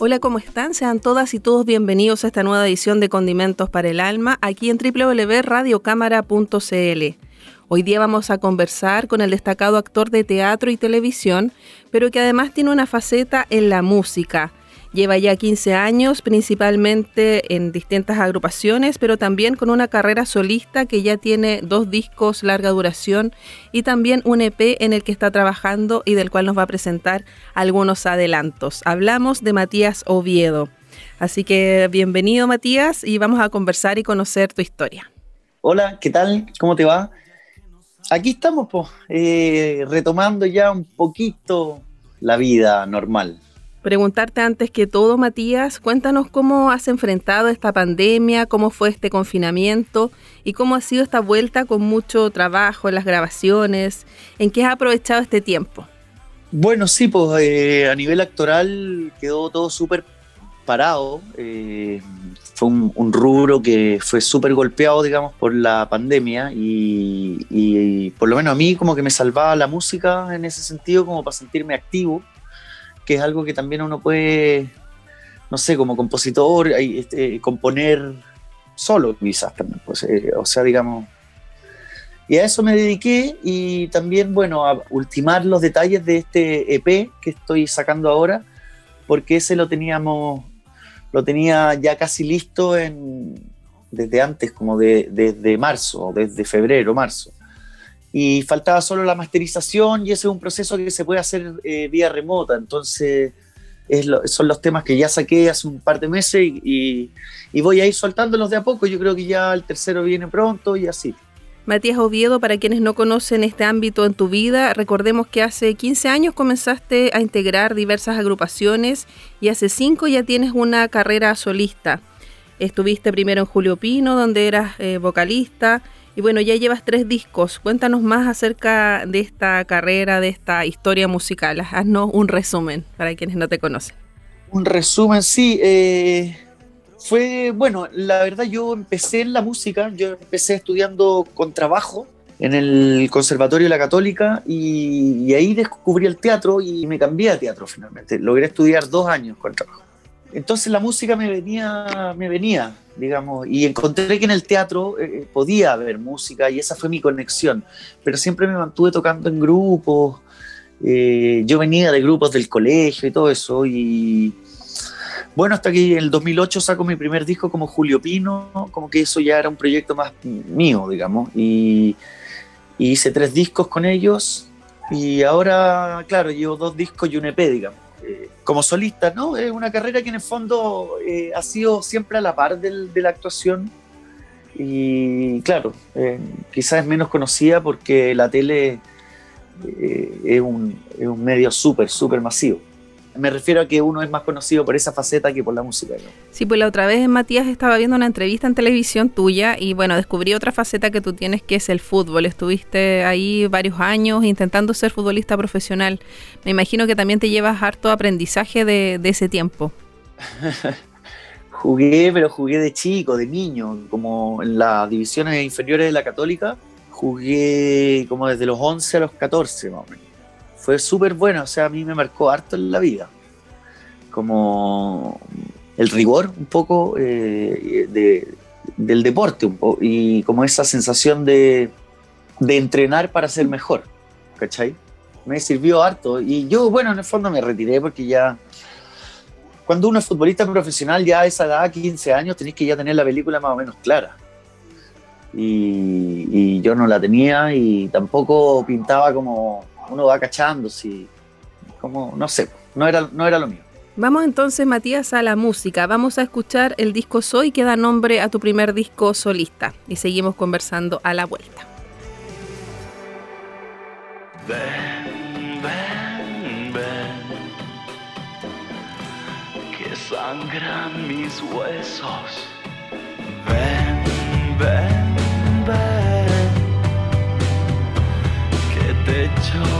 Hola, ¿cómo están? Sean todas y todos bienvenidos a esta nueva edición de Condimentos para el Alma, aquí en www.radiocámara.cl. Hoy día vamos a conversar con el destacado actor de teatro y televisión, pero que además tiene una faceta en la música. Lleva ya 15 años, principalmente en distintas agrupaciones, pero también con una carrera solista que ya tiene dos discos larga duración y también un EP en el que está trabajando y del cual nos va a presentar algunos adelantos. Hablamos de Matías Oviedo. Así que bienvenido Matías y vamos a conversar y conocer tu historia. Hola, ¿qué tal? ¿Cómo te va? Aquí estamos, pues, retomando ya un poquito la vida normal. Preguntarte antes que todo, Matías, cuéntanos cómo has enfrentado esta pandemia, cómo fue este confinamiento y cómo ha sido esta vuelta con mucho trabajo en las grabaciones, en qué has aprovechado este tiempo. Bueno, sí, pues eh, a nivel actoral quedó todo súper parado. eh, fue un, rubro que fue súper golpeado, digamos, por la pandemia y, y por lo menos a mí como que me salvaba la música en ese sentido, como para sentirme activo, que es algo que también uno puede, no sé, como compositor, este, componer solo quizás también, pues, eh, o sea, digamos... Y a eso me dediqué y también, bueno, a ultimar los detalles de este EP que estoy sacando ahora, porque ese lo teníamos, lo tenía ya casi listo en, desde antes, como de, desde marzo, desde febrero, marzo. Y faltaba solo la masterización y ese es un proceso que se puede hacer eh, vía remota, entonces son los temas que ya saqué hace un par de meses y, y- y voy a ir soltándolos de a poco, yo creo que ya el tercero viene pronto y así. Matías Oviedo, para quienes no conocen este ámbito en tu vida, recordemos que hace 15 años comenzaste a integrar diversas agrupaciones y hace 5 ya tienes una carrera solista. Estuviste primero en Julio Pino, donde eras eh, vocalista, y bueno, ya llevas tres discos. Cuéntanos más acerca de esta carrera, de esta historia musical. Haznos un resumen para quienes no te conocen. Un resumen, sí. eh, fue, bueno, la verdad yo empecé en la música, yo empecé estudiando con trabajo en el Conservatorio de la Católica y, y ahí descubrí el teatro y me cambié a teatro finalmente. Logré estudiar dos años con trabajo. Entonces la música me venía, me venía, digamos, y encontré que en el teatro eh, podía haber música y esa fue mi conexión, pero siempre me mantuve tocando en grupos, eh, yo venía de grupos del colegio y todo eso, y bueno, hasta que en el 2008 saco mi primer disco como Julio Pino, como que eso ya era un proyecto más mío, digamos, y, hice tres discos con ellos, y ahora, claro, llevo dos discos y un EP, digamos. Eh, como solista, ¿no? Es una carrera que en el fondo eh, ha sido siempre a la par del- de la actuación, y claro, eh, quizás es menos conocida porque la tele eh, es, un, es un medio súper, súper masivo. Me refiero a que uno es más conocido por esa faceta que por la música. ¿no? Sí, pues la otra vez Matías estaba viendo una entrevista en televisión tuya y bueno, descubrí otra faceta que tú tienes que es el fútbol. Estuviste ahí varios años intentando ser futbolista profesional. Me imagino que también te llevas harto aprendizaje de, de ese tiempo. Jugué, pero jugué de chico, de niño, como en las divisiones inferiores de la Católica. Jugué como desde los 11 a los 14, más o menos. Fue súper bueno, o sea, a mí me marcó harto en la vida. Como el rigor un poco eh, de- del deporte un poco, y como esa sensación de, de entrenar para ser mejor, ¿cachai? Me sirvió harto. Y yo, bueno, en el fondo me retiré porque ya cuando uno es futbolista profesional, ya a esa edad, 15 años, tenés que ya tener la película más o menos clara. Y, y yo no la tenía y tampoco pintaba como uno va cachando, si, como, no sé, no era, no era lo mío. Vamos entonces, Matías, a la música. Vamos a escuchar el disco Soy que da nombre a tu primer disco solista y seguimos conversando a la vuelta. Ven, ven, ven, que sangran mis huesos. Ven, ven, ven,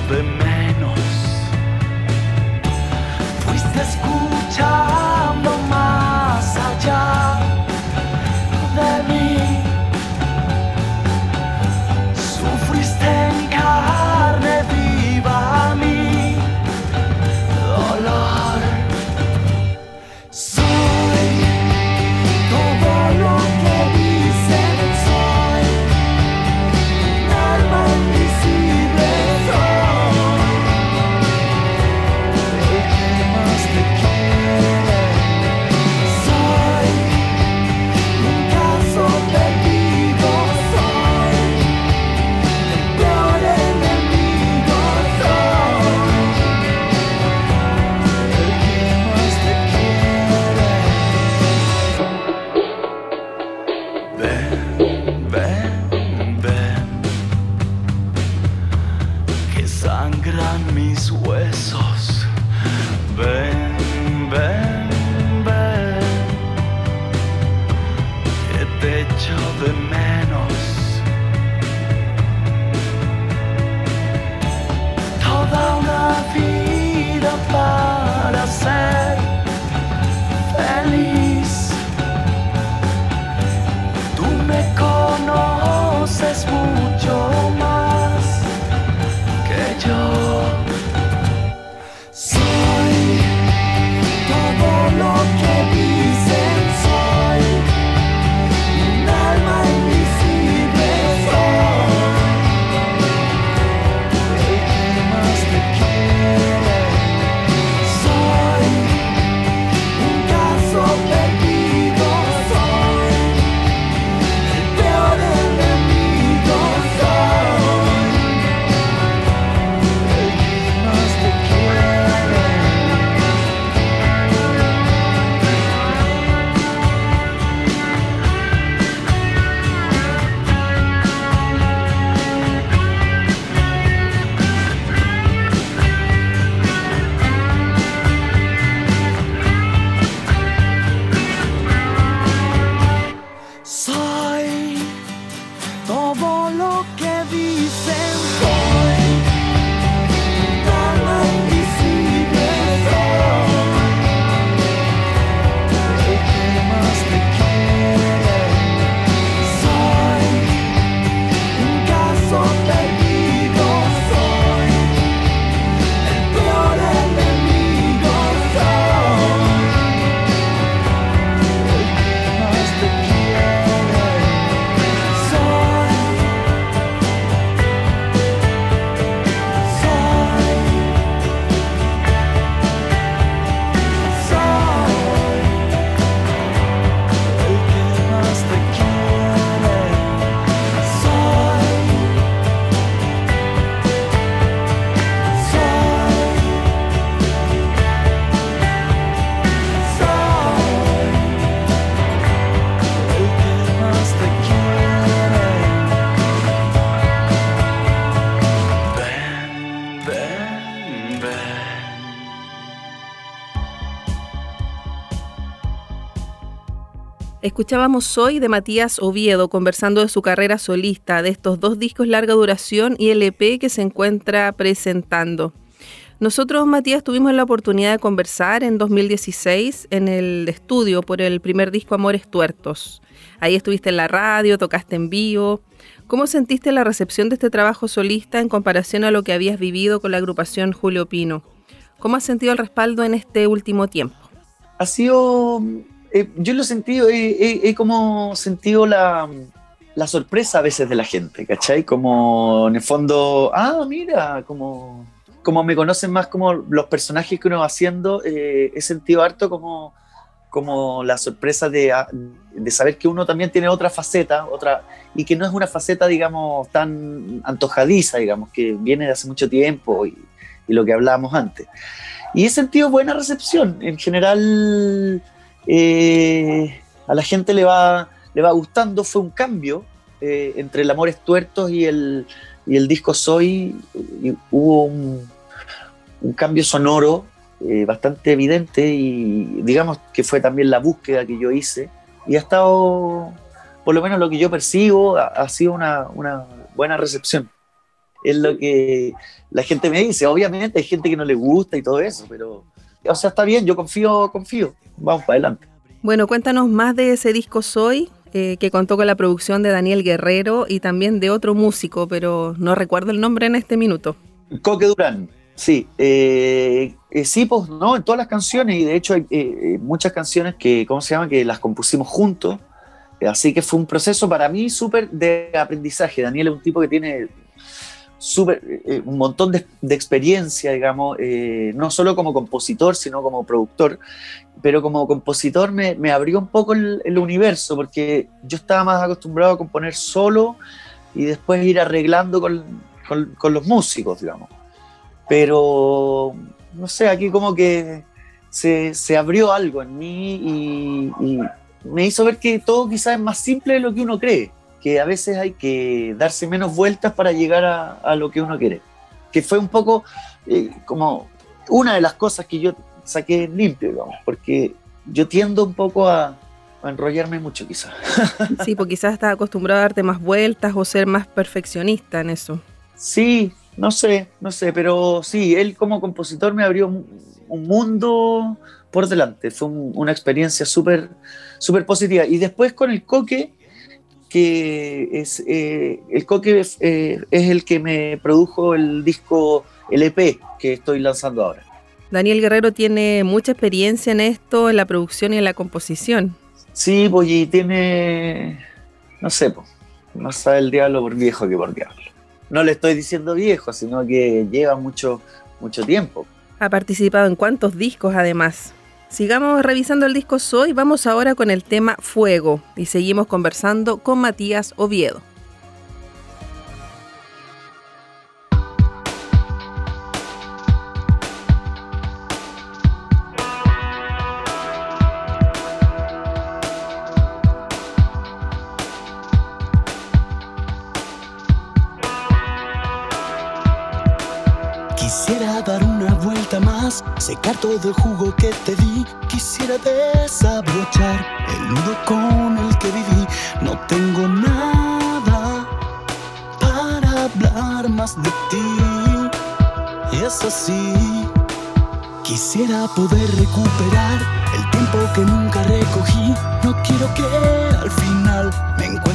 de menos. Fuiste escuchando que te echo de menos. Escuchábamos hoy de Matías Oviedo conversando de su carrera solista, de estos dos discos larga duración y el EP que se encuentra presentando. Nosotros, Matías, tuvimos la oportunidad de conversar en 2016 en el estudio por el primer disco Amores Tuertos. Ahí estuviste en la radio, tocaste en vivo. ¿Cómo sentiste la recepción de este trabajo solista en comparación a lo que habías vivido con la agrupación Julio Pino? ¿Cómo has sentido el respaldo en este último tiempo? Ha sido, eh, yo lo he sentido, he, como sentido la, la sorpresa a veces de la gente, ¿cachai? Como en el fondo, ah, mira, como, como me conocen más como los personajes que uno va haciendo, eh, he sentido harto como, como la sorpresa de, ah, de saber que uno también tiene otra faceta, otra, y que no es una faceta, digamos, tan antojadiza, digamos, que viene de hace mucho tiempo y, y lo que hablábamos antes. Y he sentido buena recepción. En general, eh, a la gente le va, le va gustando. Fue un cambio eh, entre el Amores Tuertos y el, y el disco Soy. Y hubo un, un cambio sonoro eh, bastante evidente y digamos que fue también la búsqueda que yo hice. Y ha estado, por lo menos lo que yo percibo, ha, ha sido una, una buena recepción. Es lo que la gente me dice. Obviamente hay gente que no le gusta y todo eso, pero, o sea, está bien, yo confío, confío. Vamos para adelante. Bueno, cuéntanos más de ese disco Soy, eh, que contó con la producción de Daniel Guerrero y también de otro músico, pero no recuerdo el nombre en este minuto. Coque Durán, sí. eh, eh, sí, pues, ¿no? En todas las canciones, y de hecho hay eh, eh, muchas canciones que, ¿cómo se llama? Que las compusimos juntos. Así que fue un proceso para mí súper de aprendizaje. Daniel es un tipo que tiene súper, eh, un montón de, experiencia, digamos, eh, no solo como compositor, sino como productor. Pero como compositor me, abrió un poco el, universo, porque yo estaba más acostumbrado a componer solo y después ir arreglando con, los músicos, digamos. Pero, no sé, aquí como que se, se abrió algo en mí y, y me hizo ver que todo quizás es más simple de lo que uno cree, que a veces hay que darse menos vueltas para llegar a, a lo que uno quiere. Que fue un poco eh, como una de las cosas que yo saqué limpio, digamos, porque yo tiendo un poco a, a enrollarme mucho quizás. Sí, porque quizás estás acostumbrado a darte más vueltas o ser más perfeccionista en eso. Sí, no sé, no sé, pero sí, él como compositor me abrió un, un mundo por delante. Fue un- una experiencia súper súper positiva. Y después con el Coque, que es eh, el Coque eh, es el que me produjo el disco, el EP que estoy lanzando ahora. Daniel Guerrero tiene mucha experiencia en esto, en la producción y en la composición. Sí, pues y tiene, no sé, pues, más sabe el diablo por viejo que por diablo. No le estoy diciendo viejo, sino que lleva mucho, mucho tiempo. Ha participado en cuantos discos además. Sigamos revisando el disco Soy, vamos ahora con el tema Fuego y seguimos conversando con Matías Oviedo. Secar todo el jugo que te di. Quisiera desabrochar el nudo con el que viví. No tengo nada para hablar más de ti. Y es así. Quisiera poder recuperar el tiempo que nunca recogí. No quiero que al final me encuentren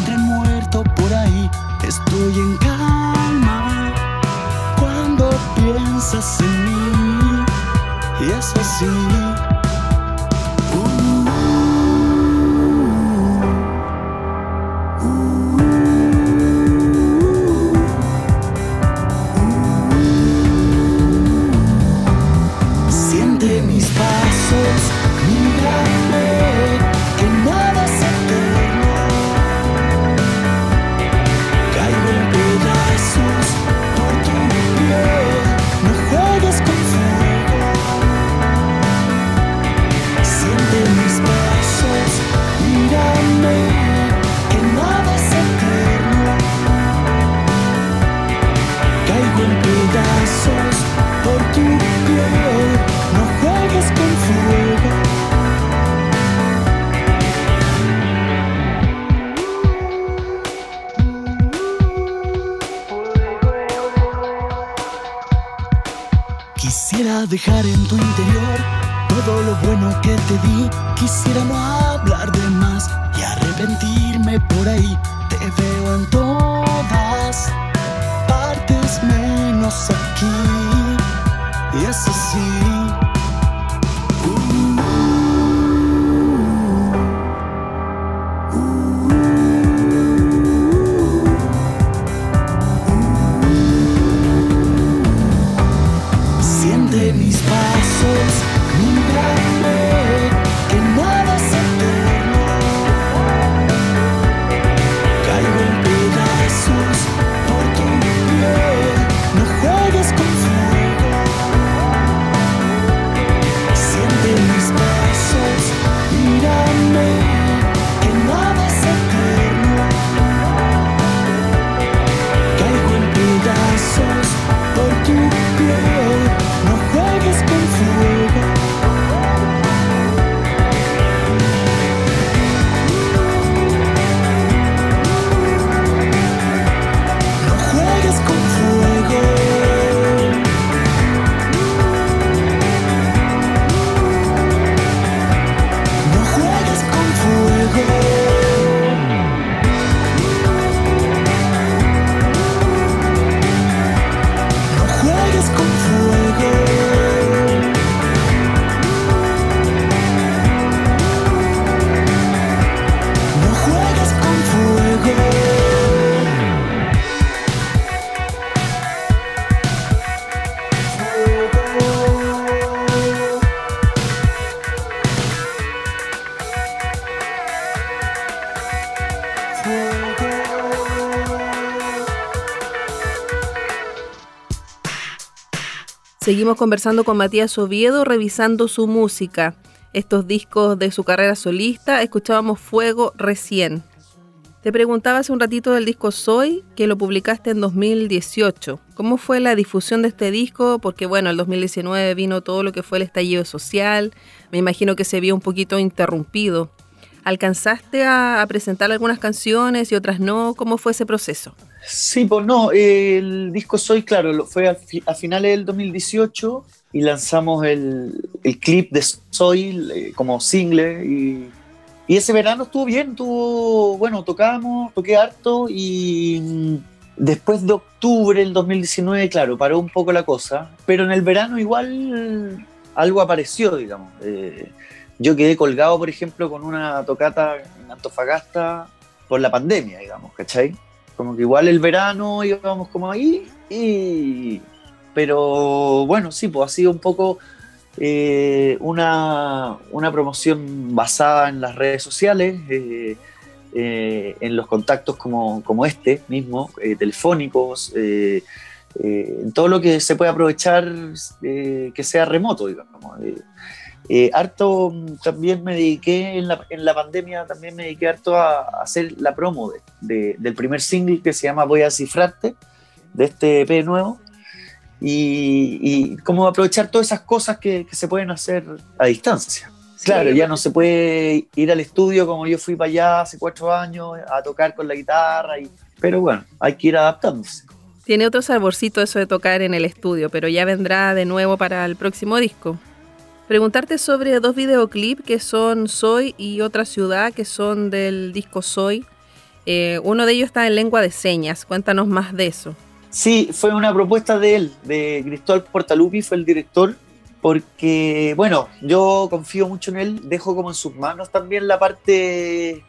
Siente mis pasos, Seguimos conversando con Matías Oviedo, revisando su música. Estos discos de su carrera solista, escuchábamos Fuego recién. Te preguntaba hace un ratito del disco Soy, que lo publicaste en 2018. ¿Cómo fue la difusión de este disco? Porque bueno, el 2019 vino todo lo que fue el estallido social. Me imagino que se vio un poquito interrumpido. ¿Alcanzaste a, presentar algunas canciones y otras no? ¿Cómo fue ese proceso? Sí, pues no, el disco Soy, claro, fue a finales del 2018 y lanzamos el, clip de Soy eh, como single y, y ese verano estuvo bien, estuvo, bueno, tocamos, toqué harto y mm, después de octubre del 2019, claro, paró un poco la cosa, pero en el verano igual algo apareció, digamos. Eh, yo quedé colgado, por ejemplo, con una tocata en Antofagasta por la pandemia, digamos, ¿cachai? Como que igual el verano íbamos como ahí y... Pero bueno, sí, pues ha sido un poco eh, una, una promoción basada en las redes sociales, eh, eh, en los contactos como, como este mismo, telefónicos, en todo lo que se puede aprovechar que sea remoto, digamos. Eh, harto mm, también me dediqué en la, en la pandemia, también me dediqué harto a, a hacer la promo de- de- del primer single que se llama Voy a cifrarte, de este EP nuevo, y, y cómo aprovechar todas esas cosas que, que se pueden hacer a distancia. Claro, ya no se puede ir al estudio como yo fui para allá hace cuatro años a tocar con la guitarra, y, pero bueno, hay que ir adaptándose. Tiene otro saborcito eso de tocar en el estudio, pero ya vendrá de nuevo para el próximo disco. Preguntarte sobre dos videoclips que son Soy y Otra Ciudad, que son del disco Soy. Eh, uno de ellos está en lengua de señas. Cuéntanos más de eso. Sí, fue una propuesta de él, de Cristóbal Portalupi, fue el director, porque, bueno, yo confío mucho en él, dejo como en sus manos también la parte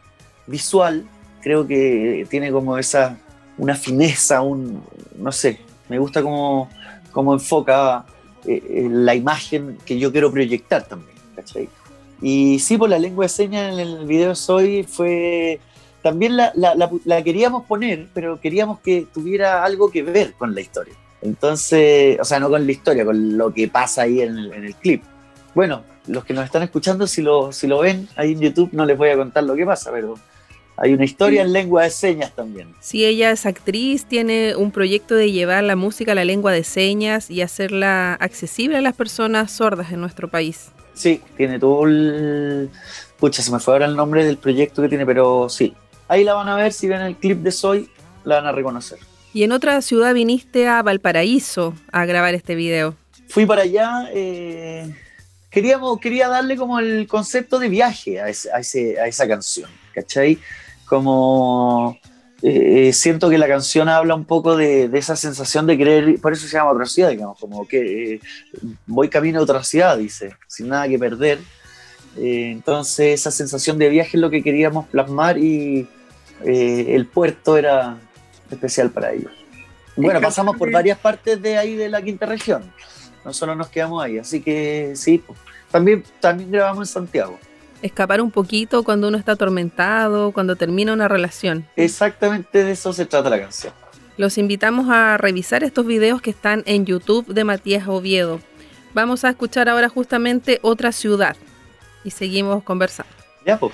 visual, creo que tiene como esa, una fineza, un, no sé, me gusta cómo, cómo enfoca eh, eh, la imagen que yo quiero proyectar también, ¿cachai? Y sí, por la lengua de señas en el video Soy fue también la, la- la- la queríamos poner, pero queríamos que tuviera algo que ver con la historia. Entonces, o sea, no con la historia, con lo que pasa ahí en el, en el clip. Bueno, los que nos están escuchando, si lo, si lo ven ahí en YouTube, no les voy a contar lo que pasa, pero hay una historia en lengua de señas también. Si ella es actriz, tiene un proyecto de llevar la música a la lengua de señas y hacerla accesible a las personas sordas en nuestro país. Sí, tiene todo el... Pucha, se me fue ahora el nombre del proyecto que tiene, pero sí. Ahí la van a ver, si ven el clip de Soy, la van a reconocer. Y en otra ciudad viniste a Valparaíso a grabar este video. fui para allá, eh, queríamos, quería darle como el concepto de viaje a, ese- a, ese- a esa canción, ¿cachai? Como eh, siento que la canción habla un poco de, de esa sensación de querer, por eso se llama otra ciudad, digamos, como que eh, voy camino a otra ciudad, dice, sin nada que perder. Eh, entonces esa sensación de viaje es lo que queríamos plasmar y eh, el puerto era especial para ellos. Bueno, pasamos por varias partes de ahí de la quinta región no solo nos quedamos ahí. Así que sí, po. también, también grabamos en Santiago. Escapar un poquito cuando uno está atormentado, cuando termina una relación. Exactamente de eso se trata la canción. Los invitamos a revisar estos videos que están en YouTube de Matías Oviedo. Vamos a escuchar ahora justamente otra ciudad y seguimos conversando. Ya, pues.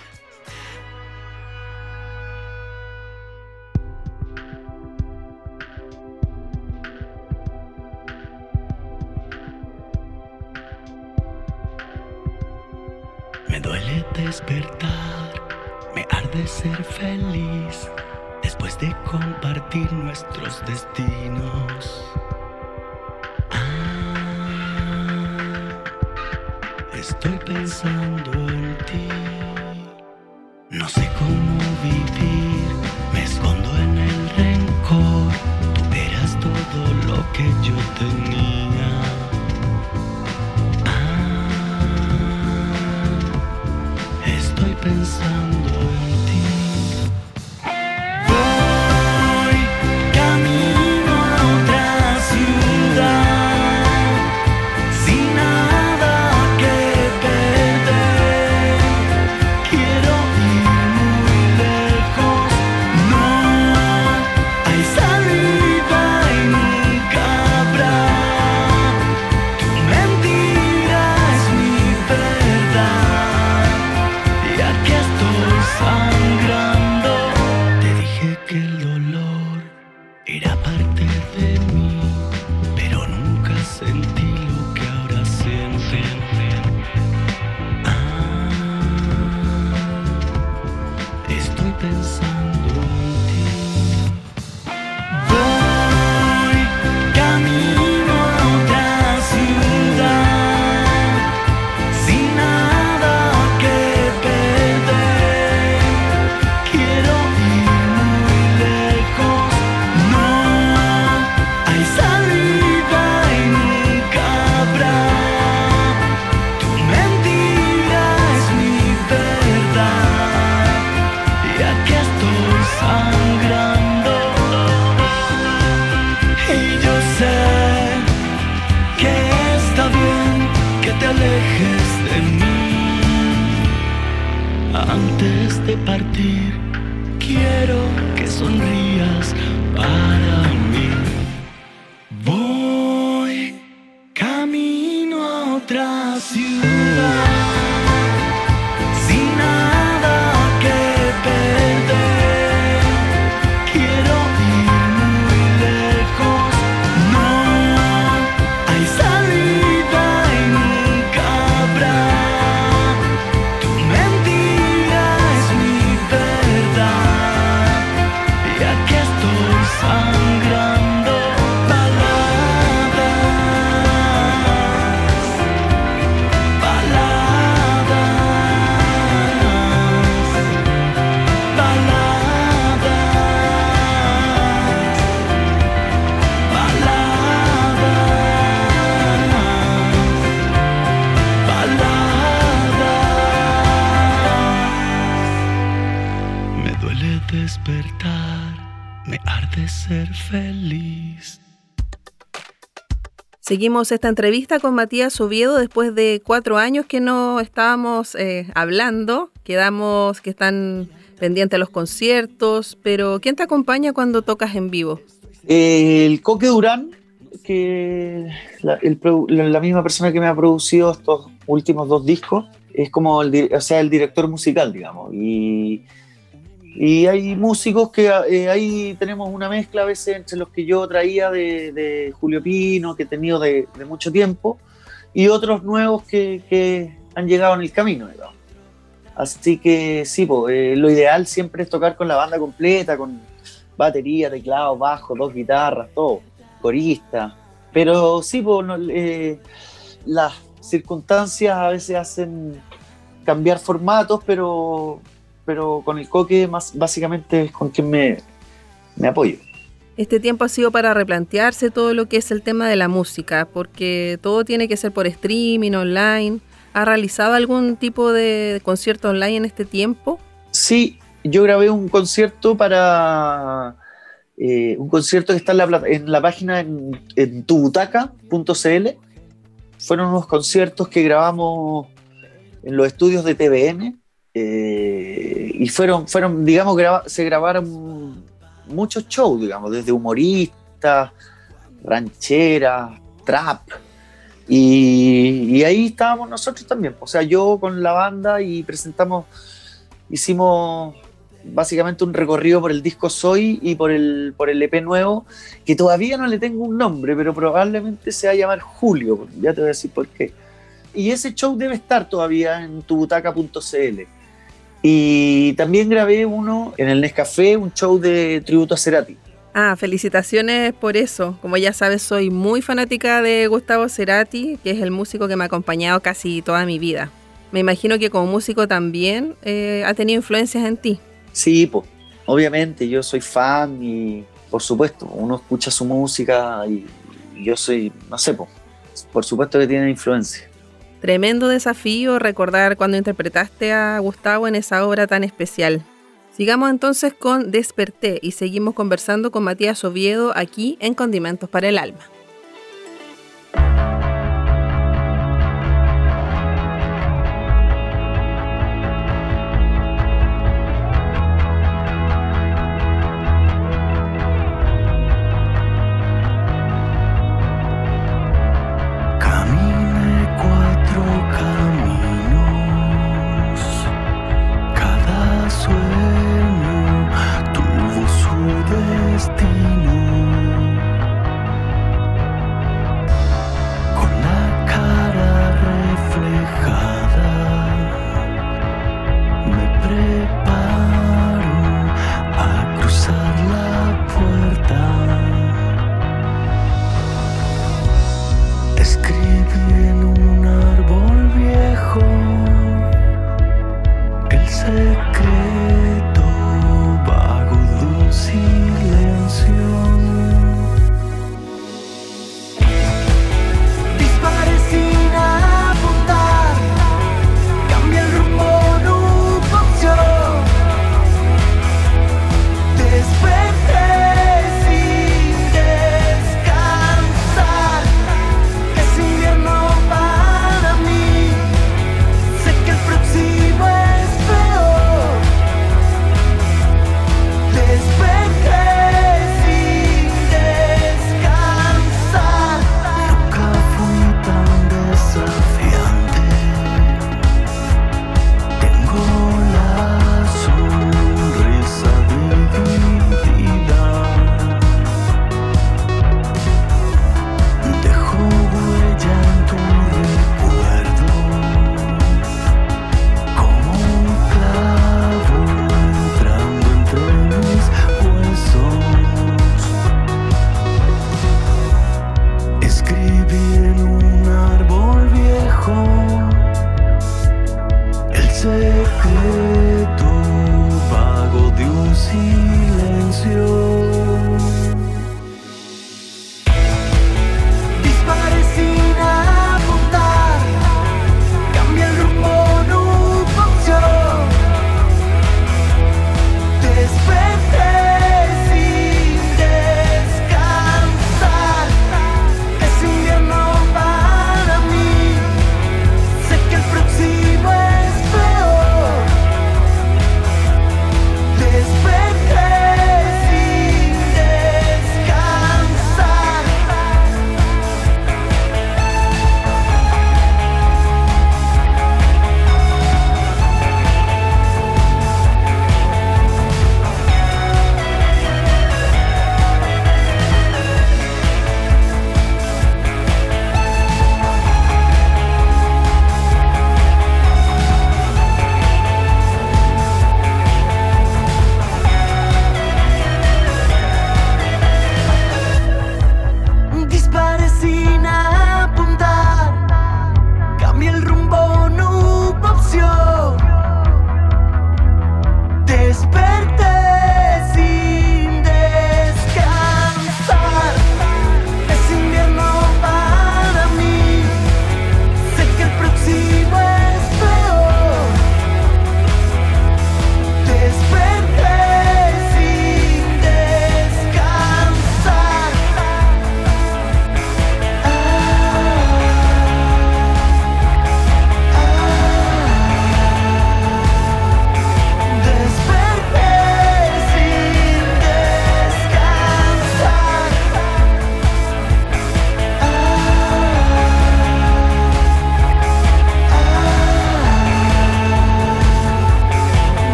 Despertar, me arde ser feliz después de compartir nuestros destinos. Ah, estoy pensando en ti. No sé cómo vivir, me escondo en el rencor. Tú eras todo lo que yo tenía. Estoy Seguimos esta entrevista con Matías Oviedo después de cuatro años que no estábamos eh, hablando. Quedamos que están pendientes los conciertos, pero ¿quién te acompaña cuando tocas en vivo? El Coque Durán, que la, la- misma persona que me ha producido estos últimos dos discos, es como el, o sea, el director musical, digamos. Y hay músicos que eh, ahí tenemos una mezcla a veces entre los que yo traía de, de Julio Pino, que he tenido de, de mucho tiempo, y otros nuevos que, que han llegado en el camino. Así que sí, po, eh, lo ideal siempre es tocar con la banda completa, con batería, teclado, bajo, dos guitarras, todo, corista. Pero sí, po, eh, las circunstancias a veces hacen cambiar formatos, pero, pero con el coque más básicamente es con quien me, me apoyo. Este tiempo ha sido para replantearse todo lo que es el tema de la música, porque todo tiene que ser por streaming, online. ¿Ha realizado algún tipo de concierto online en este tiempo? Sí, yo grabé un concierto para eh, un concierto que está en la, en la página en, en tubutaca.cl. Fueron unos conciertos que grabamos en los estudios de TVN eh, y fueron, fueron digamos, se grabaron muchos shows, digamos, desde humoristas, rancheras, trap. Y, y ahí estábamos nosotros también. O sea, yo con la banda y presentamos, hicimos básicamente un recorrido por el disco Soy y por el, por el EP nuevo, que todavía no le tengo un nombre, pero probablemente se va a llamar Julio, ya te voy a decir por qué. Y ese show debe estar todavía en tubutaca.cl. Y también grabé uno en el Nescafé, un show de tributo a Cerati. Ah, felicitaciones por eso. Como ya sabes, soy muy fanática de Gustavo Cerati, que es el músico que me ha acompañado casi toda mi vida. Me imagino que como músico también eh, ha tenido influencias en ti. Sí, pues, obviamente, yo soy fan y por supuesto, uno escucha su música y, y yo soy, no sé, pues, por supuesto que tiene influencia. Tremendo desafío recordar cuando interpretaste a Gustavo en esa obra tan especial. Sigamos entonces con Desperté y seguimos conversando con Matías Oviedo aquí en Condimentos para el Alma.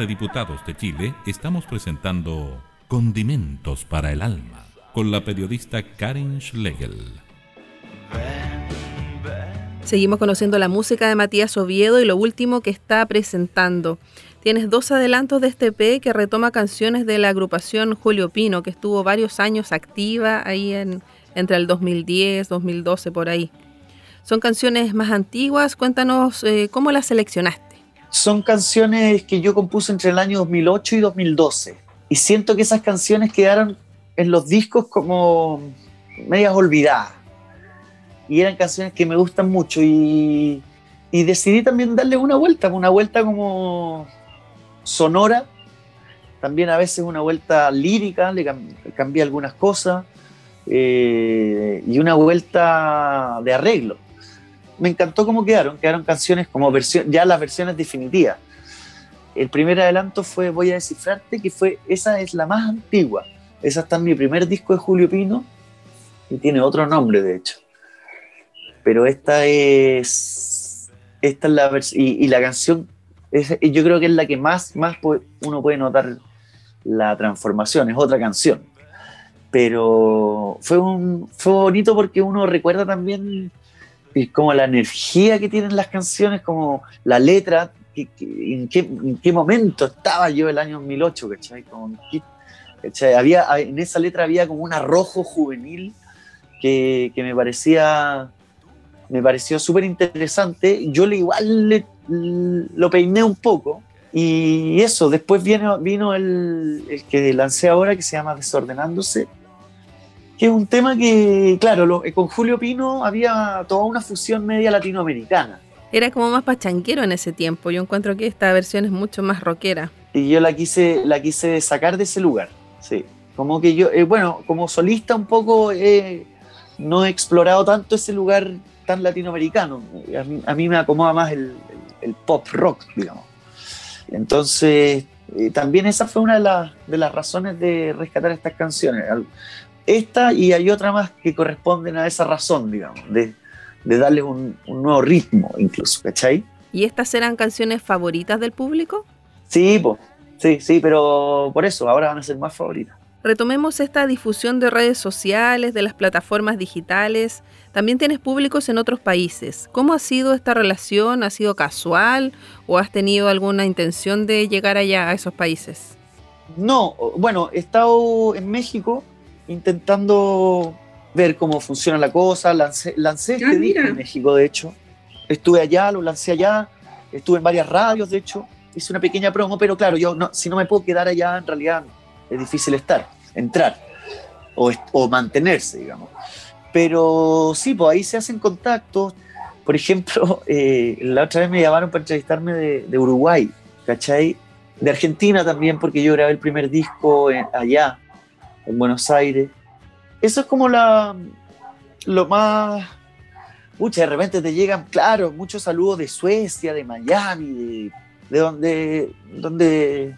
De Diputados de Chile estamos presentando Condimentos para el Alma con la periodista Karen Schlegel. Seguimos conociendo la música de Matías Oviedo y lo último que está presentando. Tienes dos adelantos de este EP que retoma canciones de la agrupación Julio Pino, que estuvo varios años activa ahí en, entre el 2010, 2012, por ahí. Son canciones más antiguas, cuéntanos eh, cómo las seleccionaste. Son canciones que yo compuse entre el año 2008 y 2012. Y siento que esas canciones quedaron en los discos como medias olvidadas. Y eran canciones que me gustan mucho y, decidí también darle una vuelta, una vuelta como sonora, también a veces una vuelta lírica, le cam- cambié algunas cosas eh, y una vuelta de arreglo. Me encantó cómo quedaron, quedaron canciones como versión, ya las versiones definitivas. El primer adelanto fue Voy a descifrarte, que fue, esa es la más antigua. Esa está en mi primer disco de Julio Pino y tiene otro nombre, de hecho. Pero esta es, esta es la vers- y, la canción, es- yo creo que es la que más, más pu- uno puede notar la transformación, es otra canción. Pero fue, un, fue bonito porque uno recuerda también y como la energía que tienen las canciones, como la letra, que- que- en, qué, en qué momento estaba yo el año 2008, ¿cachai? Como ¿cachai? Había, en esa letra había como un arrojo juvenil que, que me parecía me pareció súper interesante. Yo le igual le- lo peiné un poco. Y eso, después vino, vino el, el que lancé ahora, que se llama Desordenándose, que es un tema que, claro, lo- con Julio Pino había toda una fusión media latinoamericana. Era como más pachanquero en ese tiempo. Yo encuentro que esta versión es mucho más rockera. Y yo la quise, la quise sacar de ese lugar. Sí. Como que yo, eh, bueno, como solista un poco eh, no he explorado tanto ese lugar tan latinoamericano. A mí, a mí me acomoda más el, el- el pop rock, digamos. Entonces, eh, también esa fue una de, las- de las razones de rescatar estas canciones. Al- Esta y hay otra más que corresponden a esa razón, digamos, de, de darle un, un nuevo ritmo incluso, ¿cachai? ¿Y estas eran canciones favoritas del público? Sí, pues, sí, sí, pero por eso ahora van a ser más favoritas. Retomemos esta difusión de redes sociales, de las plataformas digitales. También tienes públicos en otros países. ¿Cómo ha sido esta relación? ¿Ha sido casual o has tenido alguna intención de llegar allá a esos países? No, bueno, he estado en México intentando ver cómo funciona la cosa. Lancé, lancé este Ah, disco en México, de hecho. Estuve allá, lo lancé allá. Estuve en varias radios, de hecho. Hice una pequeña promo, pero claro, yo no, si no me puedo quedar allá, en realidad es difícil estar, entrar o, o mantenerse, digamos. Pero sí, pues ahí se hacen contactos. Por ejemplo, eh, la otra vez me llamaron para entrevistarme de, de Uruguay, ¿cachai? De Argentina también, porque yo grabé el primer disco en- allá, en Buenos Aires. Eso es como la, lo más... Muchas de repente te llegan, claro, muchos saludos de Suecia, de Miami, de, de donde, donde,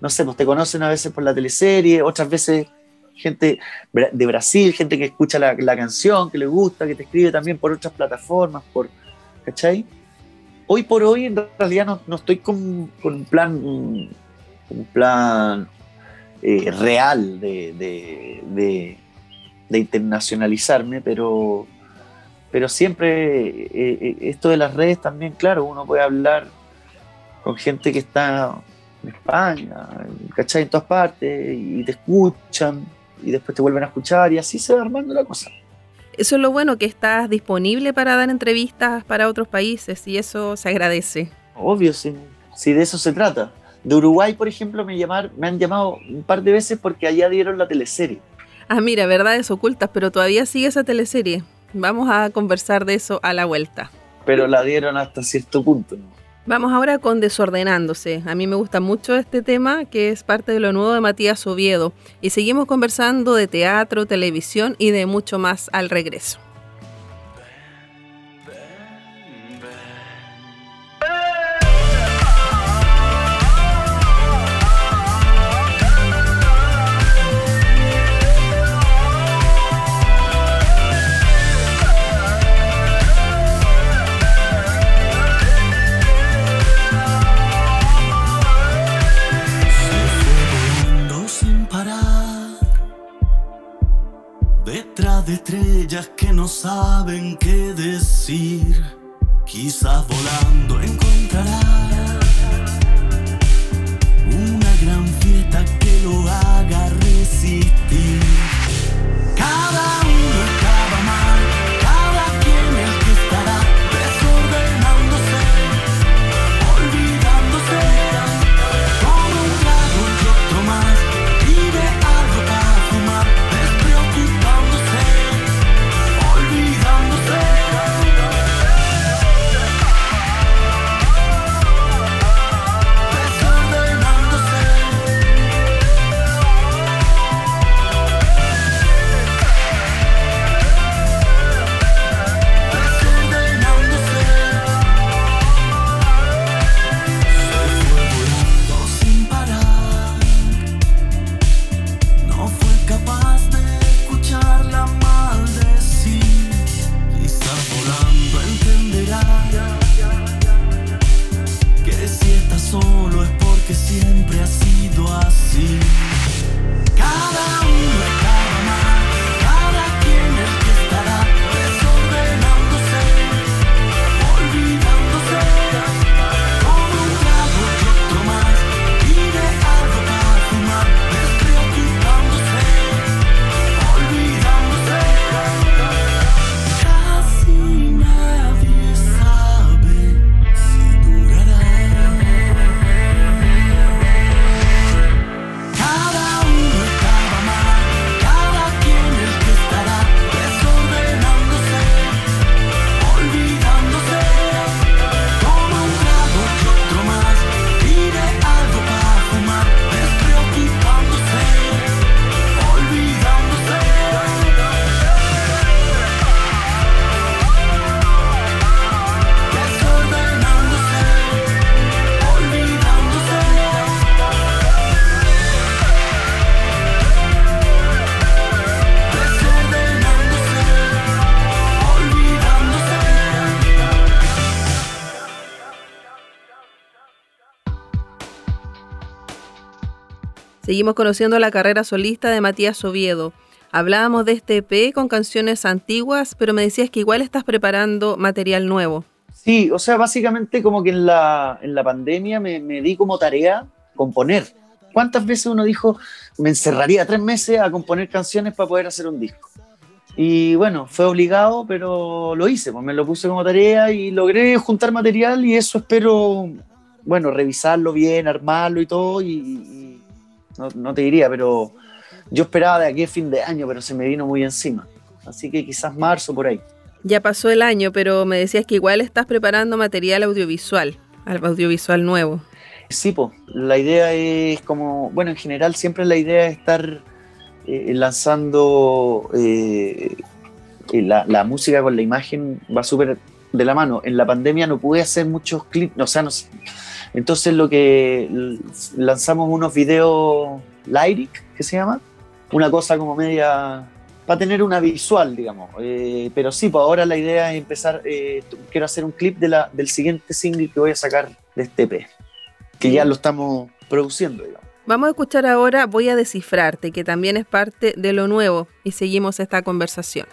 no sé, pues te conocen a veces por la teleserie, otras veces gente de Brasil, gente que escucha la, la canción, que le gusta, que te escribe también por otras plataformas, por, ¿cachai? Hoy por hoy en realidad no, no estoy con, con un plan, un plan eh, real de, de- de- de internacionalizarme, pero, pero siempre eh, eh, esto de las redes también, claro, uno puede hablar con gente que está en España, ¿cachai? En todas partes, y te escuchan, y después te vuelven a escuchar, y así se va armando la cosa. Eso es lo bueno, que estás disponible para dar entrevistas para otros países y eso se agradece. Obvio, si, si de eso se trata. De Uruguay, por ejemplo, me, llamar, me han llamado un par de veces porque allá dieron la teleserie. Ah, mira, verdades ocultas, pero todavía sigue esa teleserie. Vamos a conversar de eso a la vuelta. pero la dieron hasta cierto punto. ¿no? Vamos ahora con Desordenándose. A mí me gusta mucho este tema, que es parte de lo nuevo de Matías Oviedo. Y seguimos conversando de teatro, televisión y de mucho más al regreso. Estrellas que no saben qué decir. Quizás volando encontrará Seguimos conociendo la carrera solista de Matías Oviedo. Hablábamos de este EP con canciones antiguas, pero me decías que igual estás preparando material nuevo. Sí, o sea, básicamente como que en la, en la pandemia me, me di como tarea componer. ¿Cuántas veces uno dijo, me encerraría tres meses a componer canciones para poder hacer un disco? Y bueno, fue obligado, pero lo hice, pues me lo puse como tarea y logré juntar material y eso espero, bueno, revisarlo bien, armarlo y todo. Y, no, no te diría, pero yo esperaba de aquí a fin de año, pero se me vino muy encima. Así que quizás marzo por ahí. Ya pasó el año, pero me decías que igual estás preparando material audiovisual, al- audiovisual nuevo. Sí, pues, la idea es como, bueno, en general siempre la idea es estar eh, lanzando eh, la, la música con la imagen, va súper de la mano. En la pandemia no pude hacer muchos clips, o sea, no sé. Entonces lo que lanzamos unos videos lyric, que se llama, una cosa como media, para tener una visual, digamos. Eh, pero sí, pues ahora la idea es empezar, eh, quiero hacer un clip de la, del siguiente single que voy a sacar de este EP que ya lo estamos produciendo, digamos. Vamos a escuchar ahora Voy a descifrarte, que también es parte de lo nuevo, y seguimos esta conversación.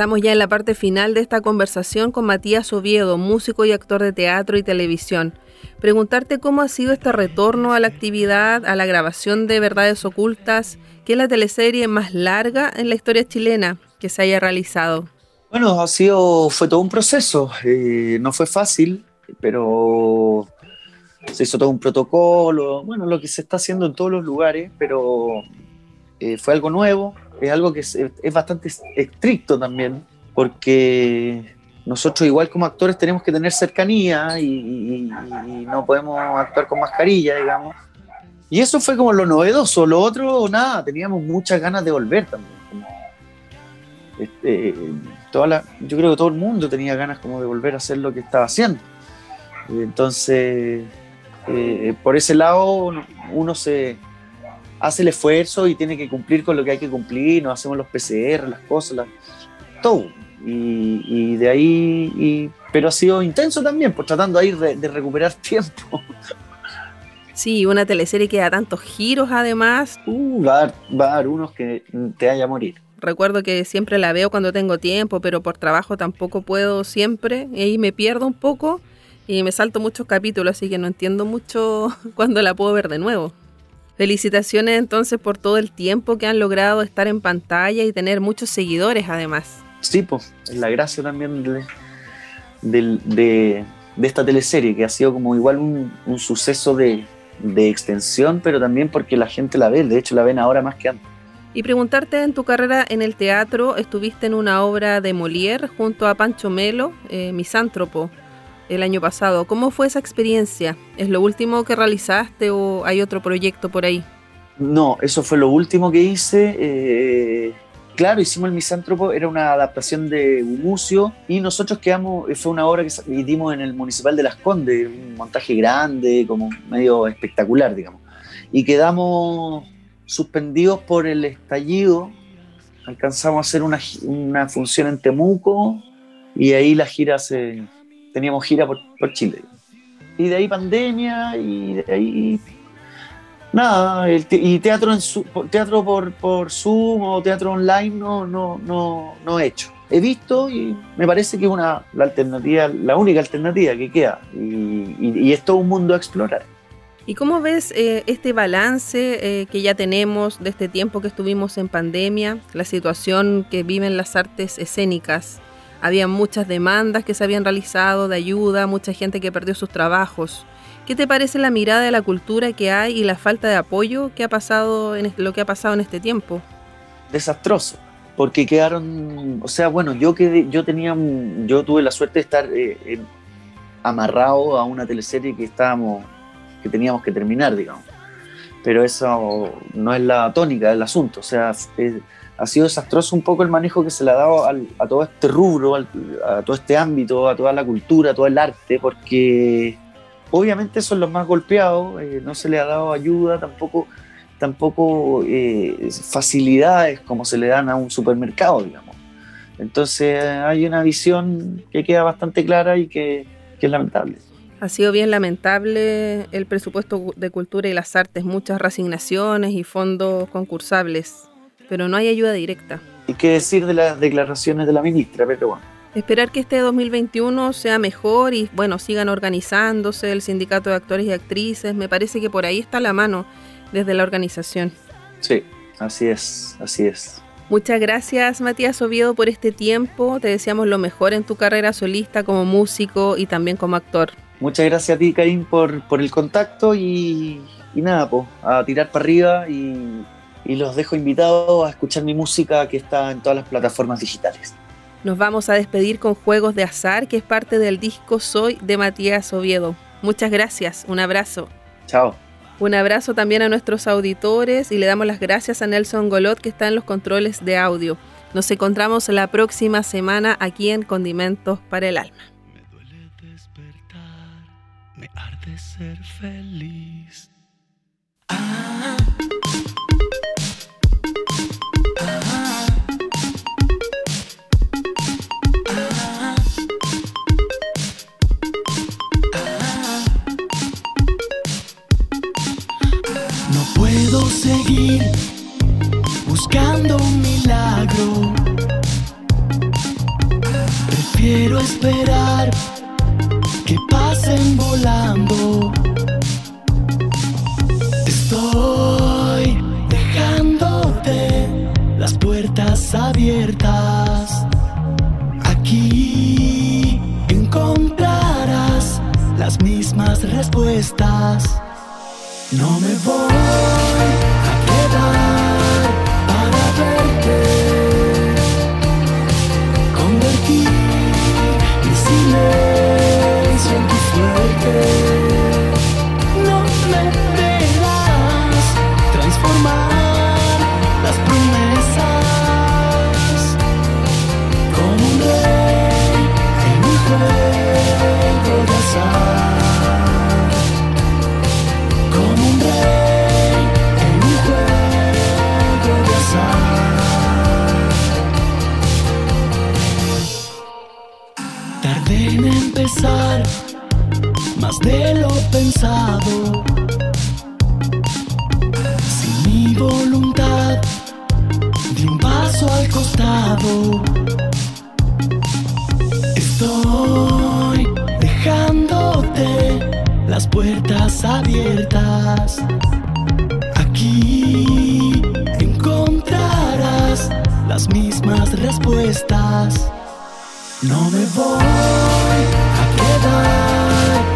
Estamos ya en la parte final de esta conversación con Matías Oviedo, músico y actor de teatro y televisión. Preguntarte cómo ha sido este retorno a la actividad, a la grabación de Verdades Ocultas, que es la teleserie más larga en la historia chilena que se haya realizado. Bueno, ha sido, fue todo un proceso. eh, no fue fácil, pero se hizo todo un protocolo. Bueno, lo que se está haciendo en todos los lugares, pero eh, fue algo nuevo. Es algo que es, es bastante estricto también, porque nosotros igual como actores tenemos que tener cercanía y, no podemos actuar con mascarilla, digamos. Y eso fue como lo novedoso. Lo otro, nada, teníamos muchas ganas de volver también. este, toda la, yo creo que todo el mundo tenía ganas como de volver a hacer lo que estaba haciendo. Entonces, eh, por ese lado, uno se hace el esfuerzo y tiene que cumplir con lo que hay que cumplir, nos hacemos los PCR, las cosas, las- todo. Y, y de ahí, y- pero ha sido intenso también, pues tratando ahí de, de recuperar tiempo. Sí, una teleserie que da tantos giros además. Uh, va, a dar, va a dar unos que te vaya a morir. Recuerdo que siempre la veo cuando tengo tiempo, pero por trabajo tampoco puedo siempre. Y ahí me pierdo un poco y me salto muchos capítulos, así que no entiendo mucho cuándo la puedo ver de nuevo. Felicitaciones entonces por todo el tiempo que han logrado estar en pantalla y tener muchos seguidores además. Sí, pues, es la gracia también de- de esta teleserie, que ha sido como igual un, un suceso de, de extensión, pero también porque la gente la ve, de hecho la ven ahora más que antes. Y preguntarte en tu carrera en el teatro, estuviste en una obra de Molière junto a Pancho Melo, eh, Misántropo, el año pasado. ¿Cómo fue esa experiencia? ¿Es lo último que realizaste o hay otro proyecto por ahí? No, eso fue lo último que hice. eh, claro, hicimos el Misántropo, era una adaptación de Gumucio y nosotros quedamos, fue una obra que hicimos en el Municipal de Las Condes, un montaje grande, como medio espectacular, digamos. Y quedamos suspendidos por el estallido, alcanzamos a hacer una, una función en Temuco y ahí la gira se... teníamos gira por, por Chile. Y de ahí pandemia y de ahí nada, y teatro en su- teatro por, por Zoom o teatro online no, no, no, no he hecho. He visto y me parece que es una, la alternativa, la única alternativa que queda. Y es todo un mundo a explorar. ¿Y cómo ves eh, este balance eh, que ya tenemos de este tiempo que estuvimos en pandemia, la situación que viven las artes escénicas? Había muchas demandas que se habían realizado de ayuda, mucha gente que perdió sus trabajos. ¿Qué te parece la mirada de la cultura que hay y la falta de apoyo que ha pasado en lo que ha pasado en este tiempo? desastroso, porque quedaron, o sea, bueno, yo quedé, yo tenía, yo tuve la suerte de estar eh, amarrado a una teleserie que estábamos, que teníamos que terminar, digamos. Pero eso no es la tónica del asunto, o sea, ha sido desastroso un poco el manejo que se le ha dado al- a todo este rubro, a todo este ámbito, a toda la cultura, a todo el arte, porque obviamente son los más golpeados, eh, no se le ha dado ayuda, tampoco tampoco eh, facilidades como se le dan a un supermercado, digamos. Entonces hay una visión que queda bastante clara y que, que es lamentable. Ha sido bien lamentable el presupuesto de cultura y las artes, muchas resignaciones y fondos concursables, pero no hay ayuda directa. ¿Y qué decir de las declaraciones de la ministra? Pero bueno, Esperar que este 2021 sea mejor y bueno, sigan organizándose el sindicato de actores y actrices, me parece que por ahí está la mano desde la organización. sí, así es, así es. Muchas gracias Matías Oviedo por este tiempo, te deseamos lo mejor en tu carrera solista como músico y también como actor. Muchas gracias a ti, Karim, por, por el contacto y, y nada, pues, a tirar para arriba y, y los dejo invitados a escuchar mi música que está en todas las plataformas digitales. Nos vamos a despedir con Juegos de Azar, que es parte del disco Soy de Matías Oviedo. Muchas gracias, un abrazo. Chao. Un abrazo también a nuestros auditores y le damos las gracias a Nelson Golot que está en los controles de audio. Nos encontramos la próxima semana aquí en Condimentos para el Alma. Me duele despertar, me arde ser feliz. Ah, seguir buscando un milagro. Prefiero esperar que pasen volando. Estoy dejándote las puertas abiertas. Aquí encontrarás las mismas respuestas. No me voy voluntad, di un paso al costado. Estoy dejándote las puertas abiertas. Aquí encontrarás las mismas respuestas. No me voy a quedar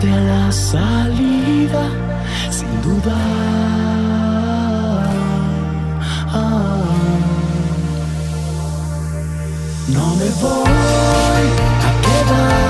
llevarte a la salida sin dudar. Ah. No me voy a quedar.